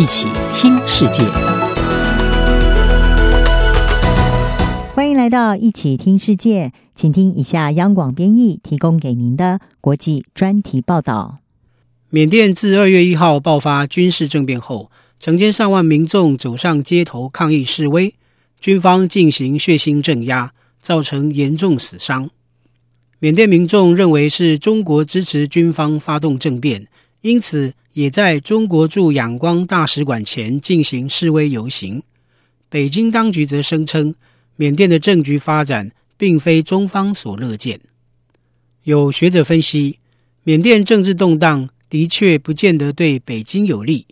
一起听世界。欢迎来到一起听世界，请听以下央广编译提供给您的国际专题报道。缅甸自二月一号爆发军事政变后，成千上万民众走上街头抗议示威，军方进行血腥镇压，造成严重死伤。缅甸民众认为是中国支持军方发动政变，因此也在中国驻仰光大使馆前进行示威游行。北京当局则声称，缅甸的政局发展并非中方所乐见。有学者分析，缅甸政治动荡。的确不见得对北京有利，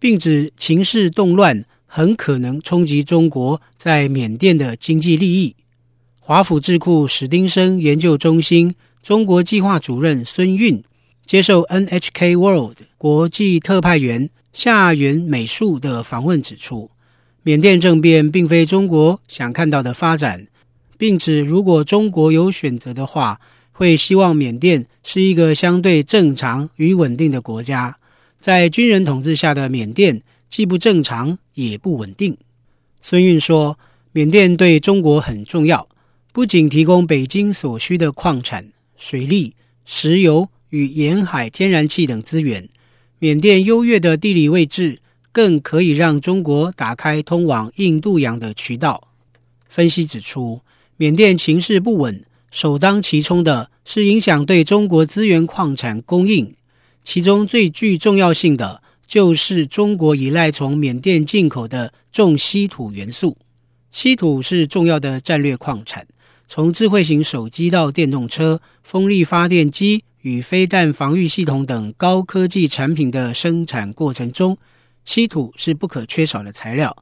并指情势动乱很可能冲击中国在缅甸的经济利益。华府智库史丁生研究中心中国计划主任孙运接受 NHK World 国际特派员夏元美树的访问指出，缅甸政变并非中国想看到的发展，并指如果中国有选择的话。会希望缅甸是一个相对正常与稳定的国家，在军人统治下的缅甸既不正常也不稳定。孙运说，缅甸对中国很重要，不仅提供北京所需的矿产、水利、石油与沿海天然气等资源，缅甸优越的地理位置更可以让中国打开通往印度洋的渠道。分析指出，缅甸情势不稳。首当其冲的是影响对中国资源矿产供应，其中最具重要性的就是中国依赖从缅甸进口的重稀土元素。稀土是重要的战略矿产，从智慧型手机到电动车、风力发电机与飞弹防御系统等高科技产品的生产过程中，稀土是不可缺少的材料。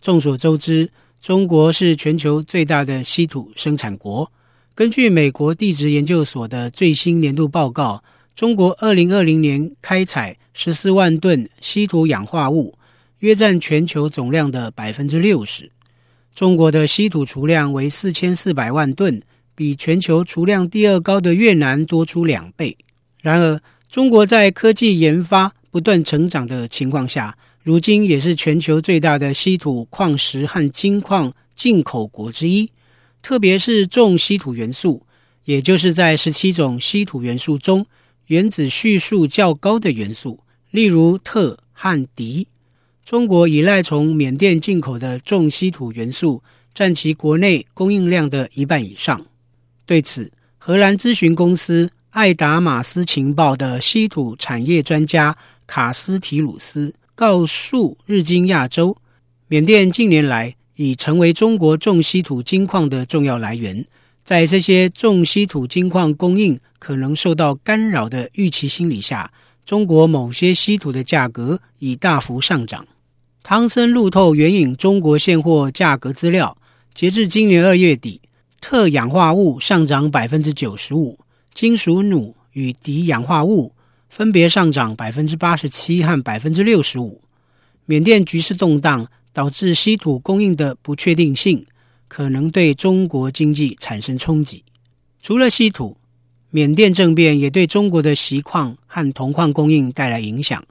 众所周知，中国是全球最大的稀土生产国。根据美国地质研究所的最新年度报告，中国二零二零年开采十四万吨稀土氧化物，约占全球总量的百分之六十。中国的稀土储量为四千四百万吨，比全球储量第二高的越南多出两倍。然而，中国在科技研发不断成长的情况下，如今也是全球最大的稀土矿石和金矿进口国之一。特别是重稀土元素，也就是在十七种稀土元素中，原子序数较高的元素，例如特和迪。中国依赖从缅甸进口的重稀土元素，占其国内供应量的一半以上。对此，荷兰咨询公司艾达马斯情报的稀土产业专家卡斯提鲁斯告诉日经亚洲，缅甸近年来，已成为中国重稀土金矿的重要来源。在这些重稀土金矿供应可能受到干扰的预期心理下，中国某些稀土的价格已大幅上涨。汤森路透援引中国现货价格资料，截至今年二月底，特氧化物上涨百分之九十五，金属鈷与銻氧化物分别上涨百分之八十七和百分之六十五。缅甸局势动荡。导致稀土供应的不确定性，可能对中国经济产生冲击。除了稀土，缅甸政变也对中国的锡矿和铜矿供应带来影响。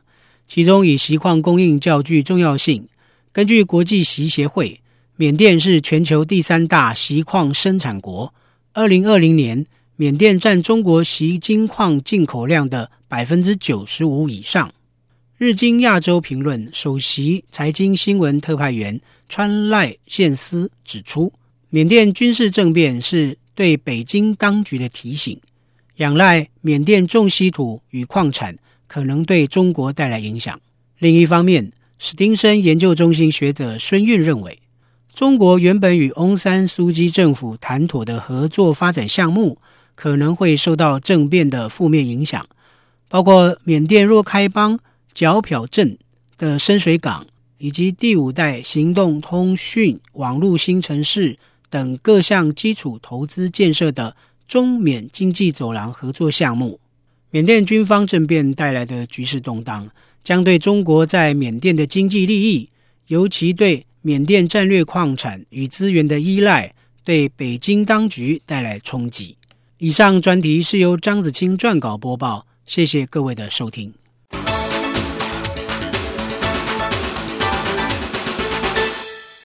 其中以锡矿供应较具重要性。根据国际锡协会，缅甸是全球第三大锡矿生产国。二零二零年，缅甸占中国锡金矿进口量的百分之九十五以上。日经亚洲评论首席财经新闻特派员川赖宪司指出，缅甸军事政变是对北京当局的提醒，仰赖缅甸重稀土与矿产可能对中国带来影响。另一方面，史丁生研究中心学者孙运认为，中国原本与翁山苏姬政府谈妥的合作发展项目可能会受到政变的负面影响，包括缅甸若开邦。皎漂镇的深水港，以及第五代行动通讯网络新城市等各项基础投资建设的中缅经济走廊合作项目，缅甸军方政变带来的局势动荡，将对中国在缅甸的经济利益，尤其对缅甸战略矿产与资源的依赖，对北京当局带来冲击。以上专题是由张子清撰稿播报，谢谢各位的收听。